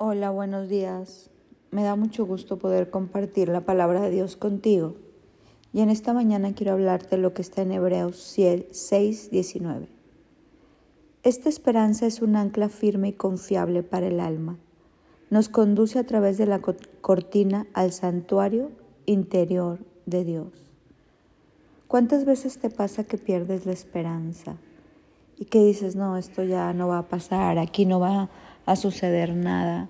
Hola, buenos días. Me da mucho gusto poder compartir la palabra de Dios contigo. Y en esta mañana quiero hablarte de lo que está en Hebreos 6, 19. Esta esperanza es un ancla firme y confiable para el alma. Nos conduce a través de la cortina al santuario interior de Dios. ¿Cuántas veces te pasa que pierdes la esperanza y que dices, no, esto ya no va a pasar, aquí no va a suceder nada.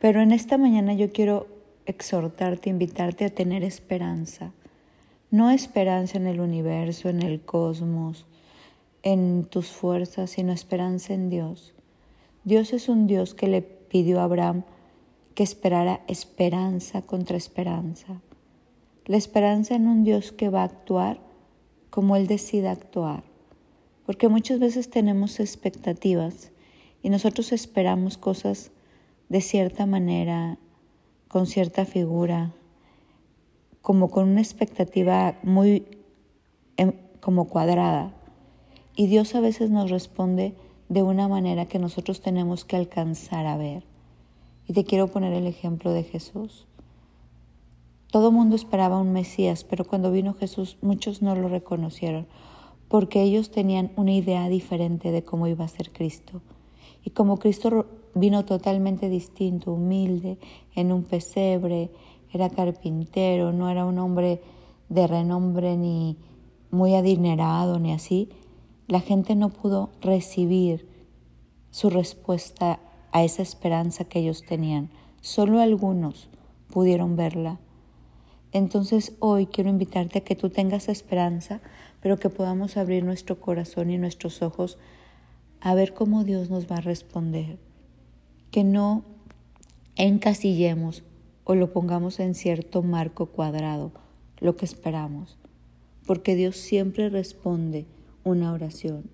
Pero en esta mañana yo quiero exhortarte, invitarte a tener esperanza. No esperanza en el universo, en el cosmos, en tus fuerzas, sino esperanza en Dios. Dios es un Dios que le pidió a Abraham que esperara esperanza contra esperanza. La esperanza en un Dios que va a actuar como Él decida actuar. Porque muchas veces tenemos expectativas y nosotros esperamos cosas de cierta manera, con cierta figura, como con una expectativa muy em, como cuadrada. Y Dios a veces nos responde de una manera que nosotros tenemos que alcanzar a ver. Y te quiero poner el ejemplo de Jesús. Todo mundo esperaba un Mesías, pero cuando vino Jesús muchos no lo reconocieron, porque ellos tenían una idea diferente de cómo iba a ser Cristo. Y como Cristo vino totalmente distinto, humilde, en un pesebre, era carpintero, no era un hombre de renombre ni muy adinerado ni así, la gente no pudo recibir su respuesta a esa esperanza que ellos tenían. Solo algunos pudieron verla. Entonces hoy quiero invitarte a que tú tengas esperanza, pero que podamos abrir nuestro corazón y nuestros ojos a ver cómo Dios nos va a responder. Que no encasillemos o lo pongamos en cierto marco cuadrado, lo que esperamos, porque Dios siempre responde una oración.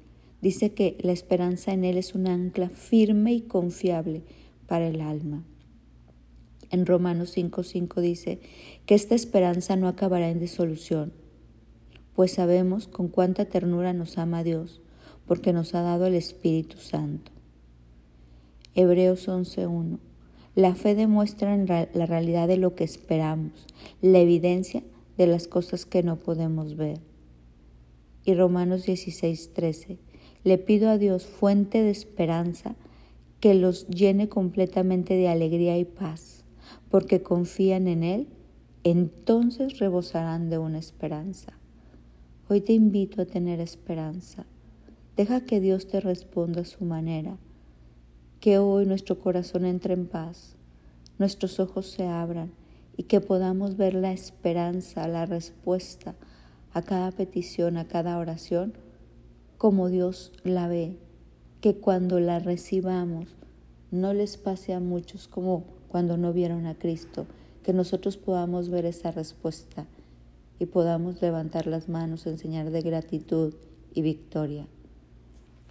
Dice que la esperanza en Él es un ancla firme y confiable para el alma. En Romanos 5:5 dice que esta esperanza no acabará en disolución, pues sabemos con cuánta ternura nos ama Dios porque nos ha dado el Espíritu Santo. Hebreos 11.1. La fe demuestra la realidad de lo que esperamos, la evidencia de las cosas que no podemos ver. Y Romanos 16.13. Le pido a Dios, fuente de esperanza, que los llene completamente de alegría y paz, porque confían en Él, entonces rebosarán de una esperanza. Hoy te invito a tener esperanza Deja que Dios te responda a su manera. Que hoy nuestro corazón entre en paz, nuestros ojos se abran y que podamos ver la esperanza, la respuesta a cada petición, a cada oración, como Dios la ve. Que cuando la recibamos no les pase a muchos como cuando no vieron a Cristo, que nosotros podamos ver esa respuesta y podamos levantar las manos en señal de gratitud y victoria.